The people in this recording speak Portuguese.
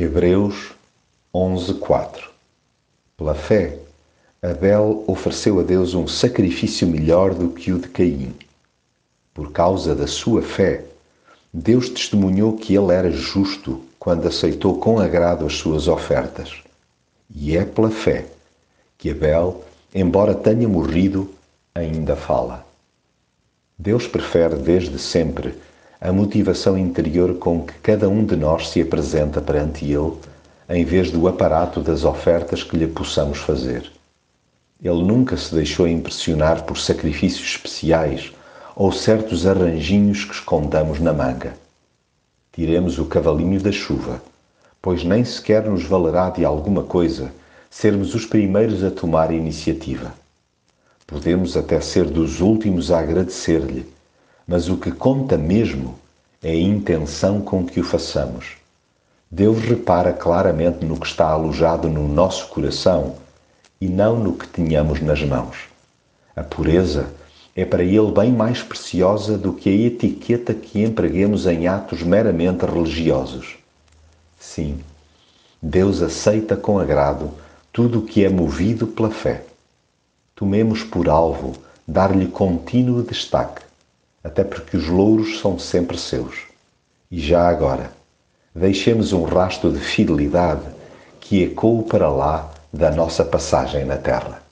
Hebreus 11:4 Pela fé, Abel ofereceu a Deus um sacrifício melhor do que o de Caim. Por causa da sua fé, Deus testemunhou que ele era justo quando aceitou com agrado as suas ofertas. E é pela fé que Abel, embora tenha morrido, ainda fala. Deus prefere desde sempre a motivação interior com que cada um de nós se apresenta perante Ele, em vez do aparato das ofertas que lhe possamos fazer. Ele nunca se deixou impressionar por sacrifícios especiais ou certos arranjinhos que escondamos na manga. Tiremos o cavalinho da chuva, pois nem sequer nos valerá de alguma coisa sermos os primeiros a tomar a iniciativa. Podemos até ser dos últimos a agradecer-lhe, mas o que conta mesmo é a intenção com que o façamos. Deus repara claramente no que está alojado no nosso coração e não no que tenhamos nas mãos. A pureza é para ele bem mais preciosa do que a etiqueta que empreguemos em atos meramente religiosos. Sim, Deus aceita com agrado tudo o que é movido pela fé. Tomemos por alvo dar-lhe contínuo destaque, até porque os louros são sempre seus. E já agora, deixemos um rastro de fidelidade que ecoe para lá da nossa passagem na terra.